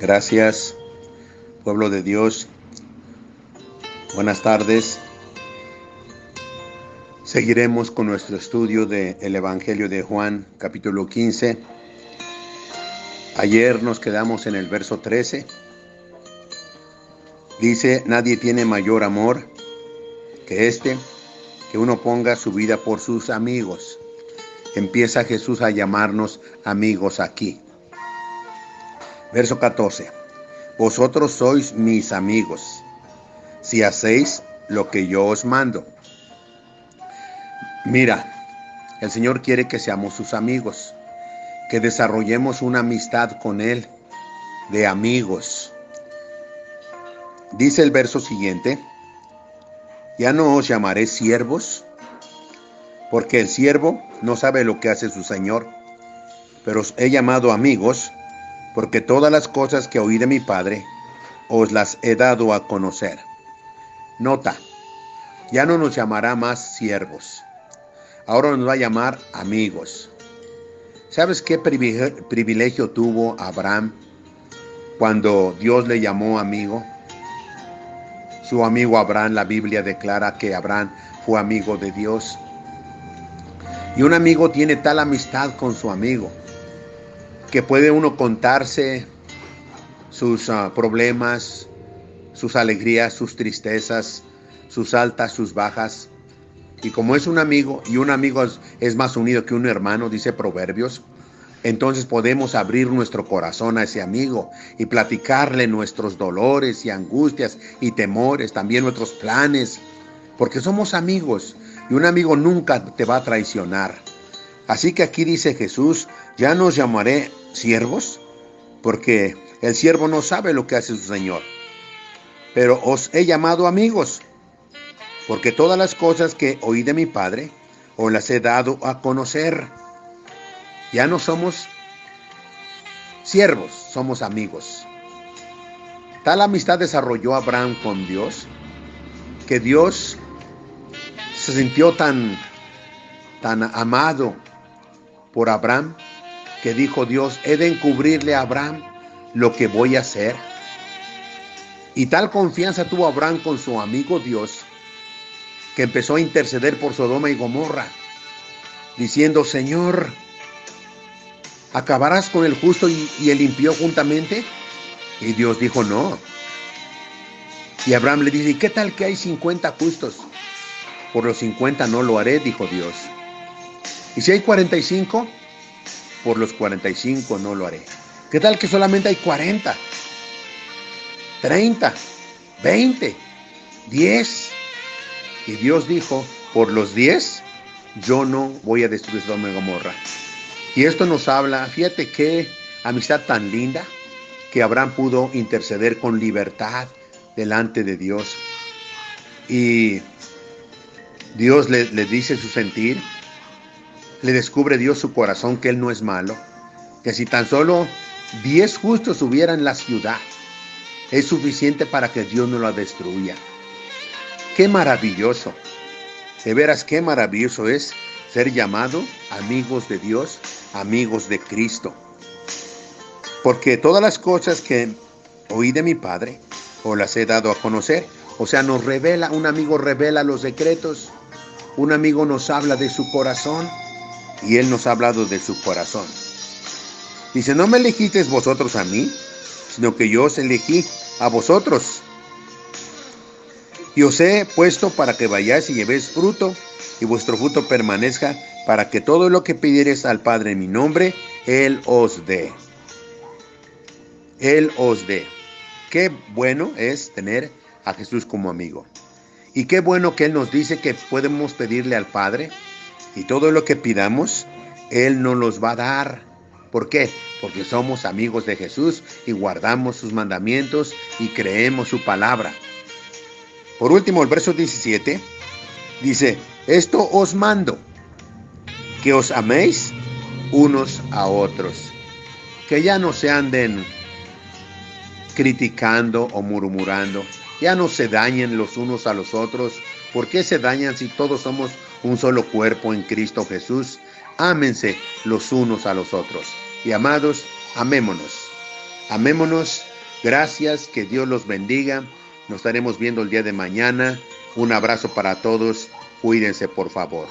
Gracias, pueblo de Dios. Buenas tardes. Seguiremos con nuestro estudio del Evangelio de Juan, capítulo 15. Ayer nos quedamos en el verso 13. Dice, nadie tiene mayor amor que este, que uno ponga su vida por sus amigos. Empieza Jesús a llamarnos amigos aquí. Verso 14. Vosotros sois mis amigos, si hacéis lo que yo os mando. Mira, el Señor quiere que seamos sus amigos, que desarrollemos una amistad con Él, de amigos. Dice el verso siguiente, ya no os llamaré siervos, porque el siervo no sabe lo que hace su Señor, pero os he llamado amigos, porque todas las cosas que oí de mi Padre os las he dado a conocer. Nota, ya no nos llamará más siervos, ahora nos va a llamar amigos. ¿Sabes qué privilegio tuvo Abraham cuando Dios le llamó amigo? Su amigo Abraham, la Biblia declara que Abraham fue amigo de Dios. Y un amigo tiene tal amistad con su amigo que puede uno contarse sus ah, problemas, sus alegrías, sus tristezas, sus altas, sus bajas. Y como es un amigo, y un amigo es, más unido que un hermano, dice Proverbios, entonces podemos abrir nuestro corazón a ese amigo y platicarle nuestros dolores y angustias y temores, también nuestros planes, porque somos amigos y un amigo nunca te va a traicionar. Así que aquí dice Jesús, ya nos llamaré siervos, porque el siervo no sabe lo que hace su Señor. Pero os he llamado amigos, porque todas las cosas que oí de mi Padre os las he dado a conocer. Ya no somos siervos, somos amigos. Tal amistad desarrolló Abraham con Dios que Dios se sintió tan, tan amado por Abraham que dijo Dios, he de encubrirle a Abraham lo que voy a hacer. Y tal confianza tuvo Abraham con su amigo Dios, que empezó a interceder por Sodoma y Gomorra, diciendo, Señor, ¿acabarás con el justo y, el impío juntamente? Y Dios dijo, no. Y Abraham le dice, ¿y qué tal que hay 50 justos? Por los 50 no lo haré, dijo Dios. ¿Y si hay 45? Por los 45 no lo haré. ¿Qué tal que solamente hay 40? 30, 20, 10. Y Dios dijo, por los 10 yo no voy a destruir Sodoma y Gomorra. Y esto nos habla, fíjate qué amistad tan linda que Abraham pudo interceder con libertad delante de Dios. Y Dios le, le dice su sentir, le descubre Dios su corazón que Él no es malo, que si tan solo diez justos hubiera en la ciudad, es suficiente para que Dios no la destruya. Qué maravilloso, de veras qué maravilloso es ser llamado amigos de Dios, amigos de Cristo. Porque todas las cosas que oí de mi Padre, o las he dado a conocer, o sea, nos revela, un amigo revela los secretos, un amigo nos habla de su corazón, y Él nos ha hablado de su corazón. Dice, no me elegisteis vosotros a mí, sino que yo os elegí a vosotros. Y os he puesto para que vayáis y llevéis fruto, y vuestro fruto permanezca, para que todo lo que pidiereis al Padre en mi nombre, Él os dé. Él os dé. Qué bueno es tener a Jesús como amigo. Y qué bueno que Él nos dice que podemos pedirle al Padre y todo lo que pidamos, Él nos los va a dar. ¿Por qué? Porque somos amigos de Jesús y guardamos sus mandamientos y creemos su palabra. Por último, el verso 17 dice, esto os mando, que os améis unos a otros, que ya no se anden criticando o murmurando, ya no se dañen los unos a los otros. ¿Por qué se dañan si todos somos un solo cuerpo en Cristo Jesús. Ámense los unos a los otros. Y amados, amémonos. Amémonos. Gracias, que Dios los bendiga. Nos estaremos viendo el día de mañana. Un abrazo para todos. Cuídense, por favor.